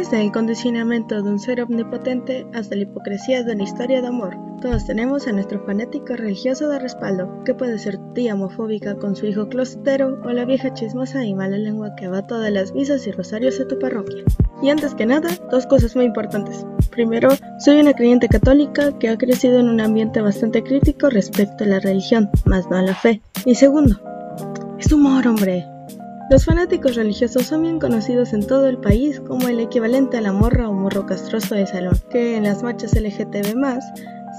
Desde el condicionamiento de un ser omnipotente hasta la hipocresía de una historia de amor, todos tenemos a nuestro fanático religioso de respaldo, que puede ser tía homofóbica con su hijo closetero o la vieja chismosa y mala lengua que va todas las misas y rosarios de tu parroquia. Y antes que nada, dos cosas muy importantes. Primero, soy una creyente católica que ha crecido en un ambiente bastante crítico respecto a la religión, más no a la fe. Y segundo, es humor, hombre. Los fanáticos religiosos son bien conocidos en todo el país como el equivalente a la morra o morro castroso de salón, que en las marchas LGTB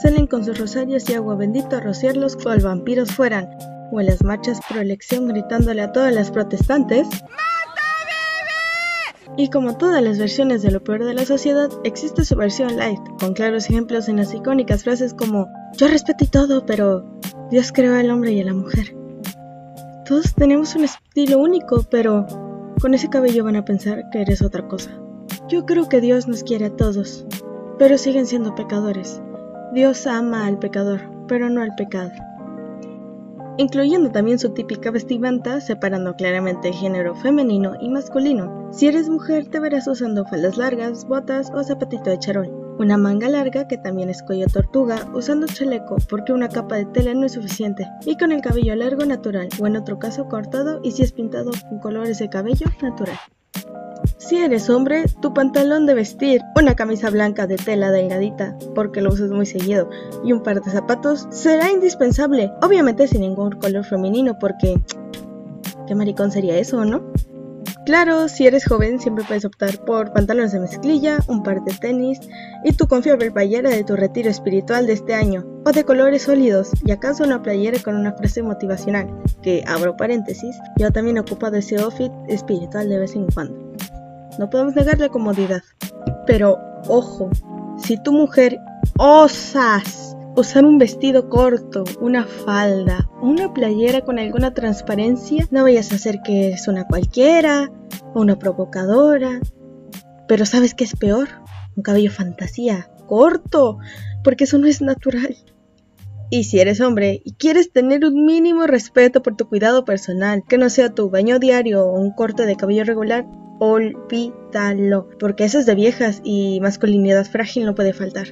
salen con sus rosarios y agua bendita a rociarlos cual vampiros fueran, o en las marchas pro elección gritándole a todas las protestantes y como todas las versiones de lo peor de la sociedad, existe su versión light, con claros ejemplos en las icónicas frases como Yo respeto y todo, pero Dios creó al hombre y a la mujer. Todos tenemos un estilo único, pero con ese cabello van a pensar que eres otra cosa. Yo creo que Dios nos quiere a todos, pero siguen siendo pecadores. Dios ama al pecador, pero no al pecado. Incluyendo también su típica vestimenta, separando claramente género femenino y masculino. Si eres mujer, te verás usando faldas largas, botas o zapatito de charol una manga larga que también es cuello tortuga, usando chaleco porque una capa de tela no es suficiente, y con el cabello largo natural o en otro caso cortado y si es pintado con colores de cabello natural. Si eres hombre, tu pantalón de vestir, una camisa blanca de tela delgadita, porque lo usas muy seguido, y un par de zapatos será indispensable, obviamente sin ningún color femenino porque... ¿Qué maricón sería eso, no? Claro, si eres joven siempre puedes optar por pantalones de mezclilla, un par de tenis y tu confiable playera de tu retiro espiritual de este año, o de colores sólidos, y acaso una playera con una frase motivacional, que abro paréntesis, yo también ocupado ese outfit espiritual de vez en cuando. No podemos negar la comodidad, pero ojo, si tu mujer osas Usar un vestido corto, una falda, una playera con alguna transparencia, no vayas a hacer que eres una cualquiera o una provocadora. Pero ¿sabes qué es peor? Un cabello fantasía, corto, porque eso no es natural. Y si eres hombre y quieres tener un mínimo respeto por tu cuidado personal, que no sea tu baño diario o un corte de cabello regular, olvídalo, porque eso es de viejas y masculinidad frágil no puede faltar.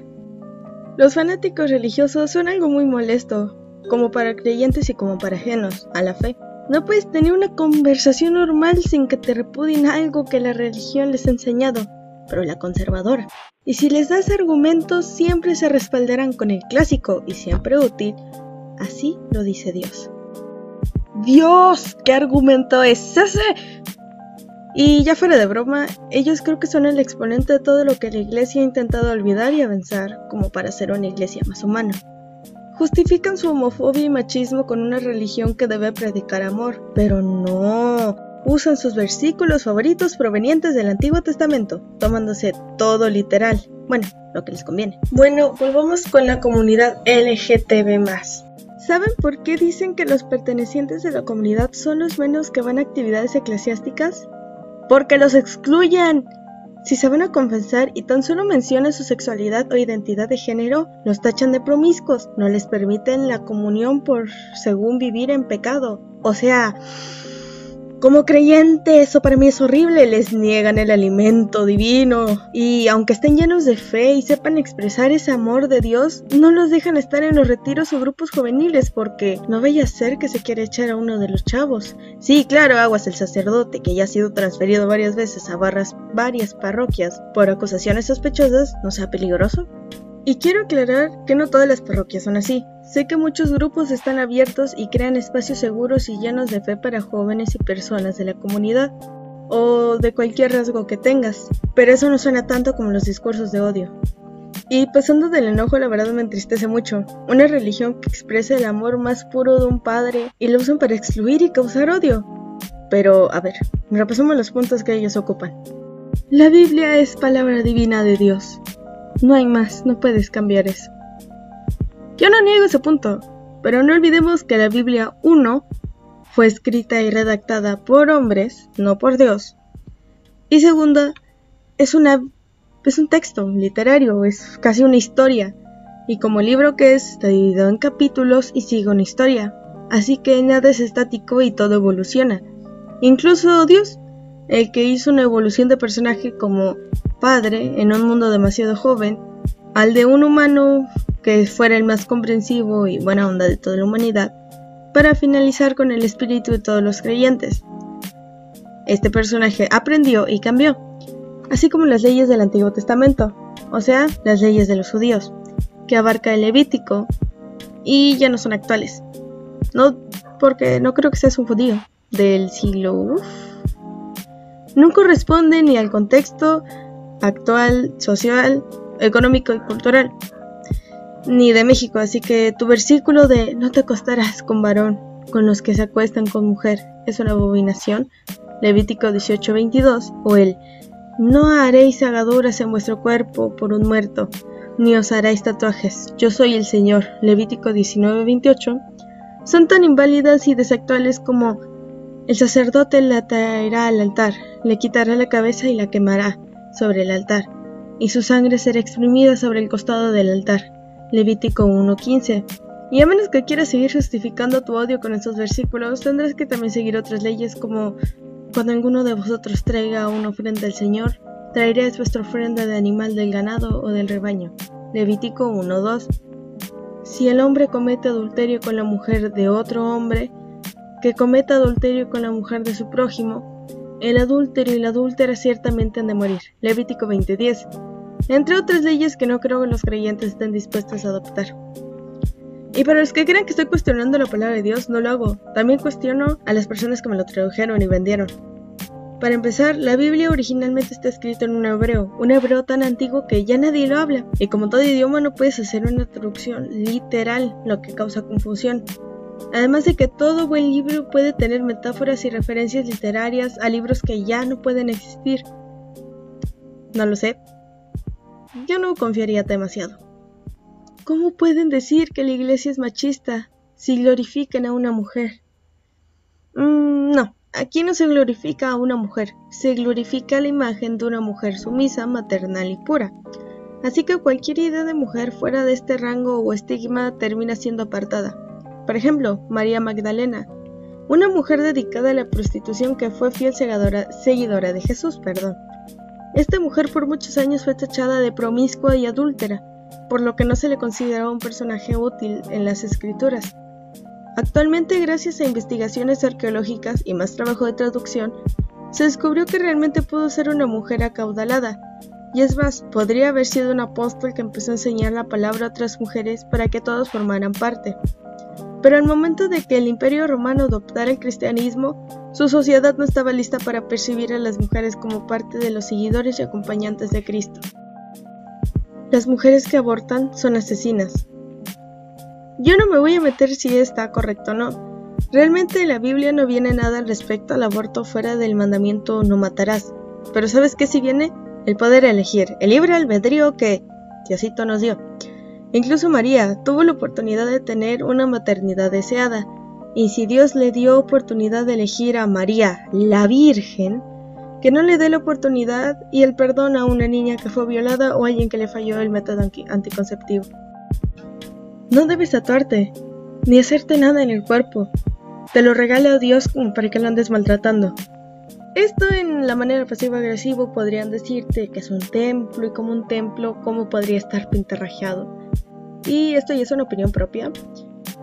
Los fanáticos religiosos son algo muy molesto, como para creyentes y como para ajenos a la fe. No puedes tener una conversación normal sin que te repudien algo que la religión les ha enseñado, pero la conservadora. Y si les das argumentos, siempre se respaldarán con el clásico y siempre útil. Así lo dice Dios. Dios, ¿qué argumento es ese? Y ya fuera de broma, ellos creo que son el exponente de todo lo que la iglesia ha intentado olvidar y avanzar como para ser una iglesia más humana. Justifican su homofobia y machismo con una religión que debe predicar amor, pero no. Usan sus versículos favoritos provenientes del Antiguo Testamento, tomándose todo literal. Bueno, lo que les conviene. Bueno, volvamos con la comunidad LGTB. ¿Saben por qué dicen que los pertenecientes de la comunidad son los menos que van a actividades eclesiásticas? Porque los excluyen. Si se van a confesar y tan solo mencionan su sexualidad o identidad de género, los tachan de promiscuos, no les permiten la comunión por según vivir en pecado. O sea, como creyente, eso para mí es horrible, les niegan el alimento divino y aunque estén llenos de fe y sepan expresar ese amor de Dios, no los dejan estar en los retiros o grupos juveniles porque no vaya a ser que se quiera echar a uno de los chavos. Sí, claro, Aguas el sacerdote que ya ha sido transferido varias veces a barras varias parroquias por acusaciones sospechosas, ¿no sea peligroso? Y quiero aclarar que no todas las parroquias son así. Sé que muchos grupos están abiertos y crean espacios seguros y llenos de fe para jóvenes y personas de la comunidad, o de cualquier rasgo que tengas, pero eso no suena tanto como los discursos de odio. Y pasando del enojo, la verdad me entristece mucho. Una religión que expresa el amor más puro de un padre y lo usan para excluir y causar odio. Pero, a ver, repasemos los puntos que ellos ocupan. La Biblia es palabra divina de Dios. No hay más, no puedes cambiar eso. Yo no niego ese punto, pero no olvidemos que la Biblia 1 fue escrita y redactada por hombres, no por Dios. Y segunda, es una es un texto literario, es casi una historia. Y como libro que es, está dividido en capítulos y sigue una historia. Así que nada es estático y todo evoluciona. Incluso Dios, el que hizo una evolución de personaje como padre en un mundo demasiado joven al de un humano que fuera el más comprensivo y buena onda de toda la humanidad, para finalizar con el espíritu de todos los creyentes. Este personaje aprendió y cambió, así como las leyes del Antiguo Testamento, o sea, las leyes de los judíos, que abarca el Levítico y ya no son actuales. No, porque no creo que seas un judío del siglo... No corresponde ni al contexto actual, social, económico y cultural, ni de México, así que tu versículo de no te acostarás con varón con los que se acuestan con mujer es una abominación, Levítico 18:22, o el no haréis agaduras en vuestro cuerpo por un muerto, ni os haréis tatuajes, yo soy el Señor, Levítico 19:28, son tan inválidas y desactuales como el sacerdote la traerá al altar, le quitará la cabeza y la quemará sobre el altar, y su sangre será exprimida sobre el costado del altar. Levítico 1.15. Y a menos que quieras seguir justificando tu odio con estos versículos, tendrás que también seguir otras leyes como cuando alguno de vosotros traiga una ofrenda al Señor, traeréis vuestra ofrenda de animal del ganado o del rebaño. Levítico 1.2. Si el hombre comete adulterio con la mujer de otro hombre, que cometa adulterio con la mujer de su prójimo, el adúltero y la adúltera ciertamente han de morir. Levítico 20:10. Entre otras leyes que no creo que los creyentes estén dispuestos a adoptar. Y para los que crean que estoy cuestionando la palabra de Dios, no lo hago. También cuestiono a las personas que me lo tradujeron y vendieron. Para empezar, la Biblia originalmente está escrita en un hebreo, un hebreo tan antiguo que ya nadie lo habla, y como todo idioma no puedes hacer una traducción literal, lo que causa confusión. Además de que todo buen libro puede tener metáforas y referencias literarias a libros que ya no pueden existir. No lo sé. Yo no confiaría demasiado. ¿Cómo pueden decir que la iglesia es machista si glorifican a una mujer? Mm, no, aquí no se glorifica a una mujer, se glorifica la imagen de una mujer sumisa, maternal y pura. Así que cualquier idea de mujer fuera de este rango o estigma termina siendo apartada. Por ejemplo, María Magdalena, una mujer dedicada a la prostitución que fue fiel seguidora, de Jesús. Perdón. Esta mujer por muchos años fue tachada de promiscua y adúltera, por lo que no se le consideraba un personaje útil en las escrituras. Actualmente, gracias a investigaciones arqueológicas y más trabajo de traducción, se descubrió que realmente pudo ser una mujer acaudalada, y es más, podría haber sido un apóstol que empezó a enseñar la palabra a otras mujeres para que todos formaran parte. Pero al momento de que el imperio romano adoptara el cristianismo, su sociedad no estaba lista para percibir a las mujeres como parte de los seguidores y acompañantes de Cristo. Las mujeres que abortan son asesinas. Yo no me voy a meter si está correcto o no. Realmente en la Biblia no viene nada al respecto al aborto fuera del mandamiento no matarás. Pero ¿sabes qué si viene? El poder elegir, el libre albedrío que Diosito nos dio. Incluso María tuvo la oportunidad de tener una maternidad deseada, y si Dios le dio oportunidad de elegir a María, la Virgen, que no le dé la oportunidad y el perdón a una niña que fue violada o a alguien que le falló el método anticonceptivo. No debes tatuarte, ni hacerte nada en el cuerpo. Te lo regala Dios como para que lo andes maltratando. Esto en la manera pasivo-agresivo podrían decirte que es un templo y como un templo, ¿cómo podría estar pintarrajeado? Y esto ya es una opinión propia.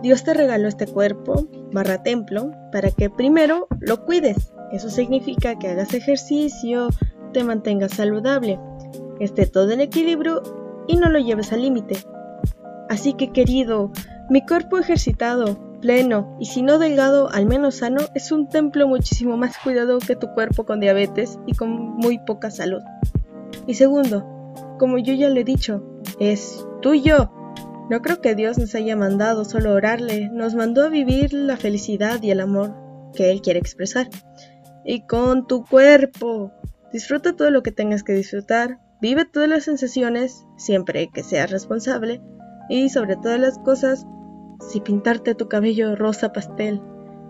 Dios te regaló este cuerpo, barra templo, para que primero lo cuides. Eso significa que hagas ejercicio, te mantengas saludable, esté todo en equilibrio y no lo lleves al límite. Así que querido, mi cuerpo ejercitado, pleno y si no delgado, al menos sano, es un templo muchísimo más cuidado que tu cuerpo con diabetes y con muy poca salud. Y segundo, como yo ya lo he dicho, es tuyo. No creo que Dios nos haya mandado solo orarle, nos mandó a vivir la felicidad y el amor que Él quiere expresar. Y con tu cuerpo, disfruta todo lo que tengas que disfrutar, vive todas las sensaciones, siempre que seas responsable, y sobre todas las cosas, si pintarte tu cabello rosa pastel,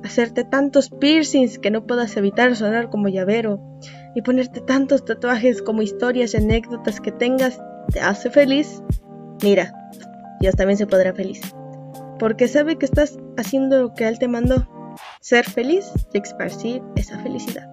hacerte tantos piercings que no puedas evitar sonar como llavero, y ponerte tantos tatuajes como historias y anécdotas que tengas, te hace feliz, mira, Dios también se podrá feliz. Porque sabe que estás haciendo lo que Él te mandó, ser feliz y esparcir esa felicidad.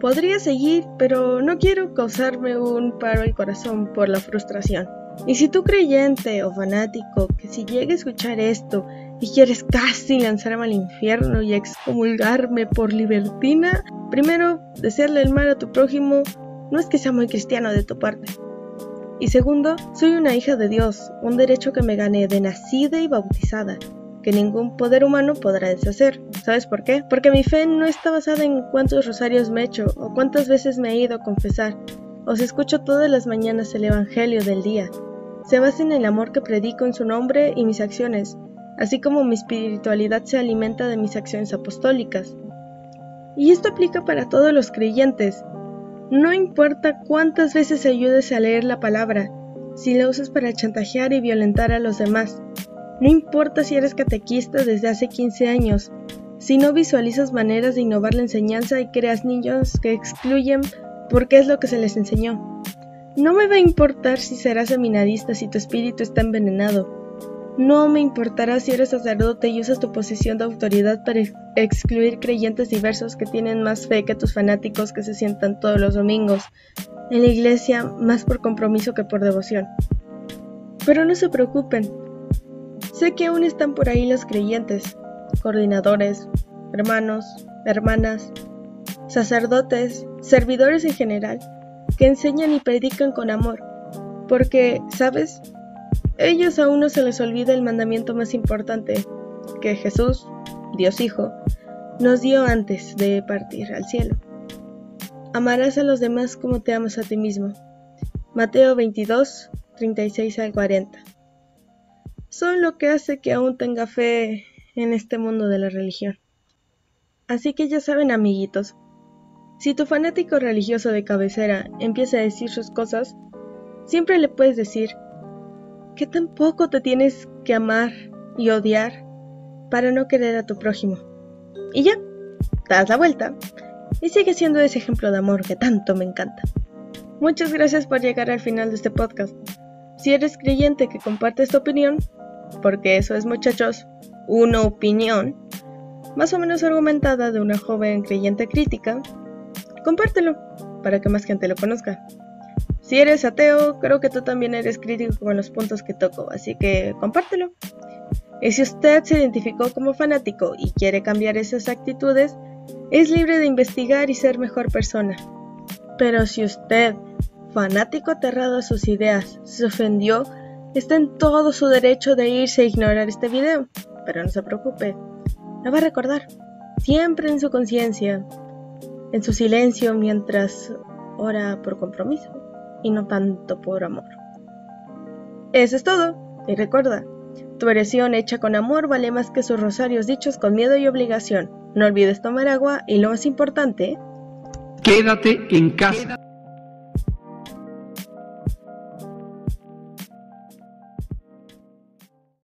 Podría seguir, pero no quiero causarme un paro al corazón por la frustración. Y si tú creyente o fanático que si llega a escuchar esto y quieres casi lanzarme al infierno y excomulgarme por libertina, primero, desearle el mal a tu prójimo no es que sea muy cristiano de tu parte. Y segundo, soy una hija de Dios, un derecho que me gané de nacida y bautizada, que ningún poder humano podrá deshacer. ¿Sabes por qué? Porque mi fe no está basada en cuántos rosarios me echo o cuántas veces me he ido a confesar, o si escucho todas las mañanas el Evangelio del día. Se basa en el amor que predico en su nombre y mis acciones, así como mi espiritualidad se alimenta de mis acciones apostólicas. Y esto aplica para todos los creyentes. No importa cuántas veces ayudes a leer la palabra, si la usas para chantajear y violentar a los demás. No importa si eres catequista desde hace 15 años, si no visualizas maneras de innovar la enseñanza y creas niños que excluyen porque es lo que se les enseñó. No me va a importar si serás seminarista si tu espíritu está envenenado. No me importará si eres sacerdote y usas tu posición de autoridad para excluir creyentes diversos que tienen más fe que tus fanáticos que se sientan todos los domingos en la iglesia más por compromiso que por devoción. Pero no se preocupen. Sé que aún están por ahí los creyentes, coordinadores, hermanos, hermanas, sacerdotes, servidores en general, que enseñan y predican con amor, porque, ¿sabes? Ellos aún no se les olvida el mandamiento más importante que Jesús, Dios Hijo, nos dio antes de partir al cielo. Amarás a los demás como te amas a ti mismo. Mateo 22, 36 al 40. Son lo que hace que aún tenga fe en este mundo de la religión. Así que ya saben, amiguitos, si tu fanático religioso de cabecera empieza a decir sus cosas, siempre le puedes decir, que tampoco te tienes que amar y odiar para no querer a tu prójimo. Y ya, das la vuelta y sigue siendo ese ejemplo de amor que tanto me encanta. Muchas gracias por llegar al final de este podcast. Si eres creyente que comparte esta opinión, porque eso es muchachos, una opinión, más o menos argumentada de una joven creyente crítica, compártelo para que más gente lo conozca. Si eres ateo, creo que tú también eres crítico con los puntos que toco, así que compártelo. Y si usted se identificó como fanático y quiere cambiar esas actitudes, es libre de investigar y ser mejor persona. Pero si usted, fanático aterrado a sus ideas, se ofendió, está en todo su derecho de irse a ignorar este video. Pero no se preocupe, la va a recordar, siempre en su conciencia, en su silencio mientras ora por compromiso y no tanto por amor. Eso es todo, y recuerda, tu oración hecha con amor vale más que sus rosarios dichos con miedo y obligación. No olvides tomar agua y lo más importante, quédate en casa.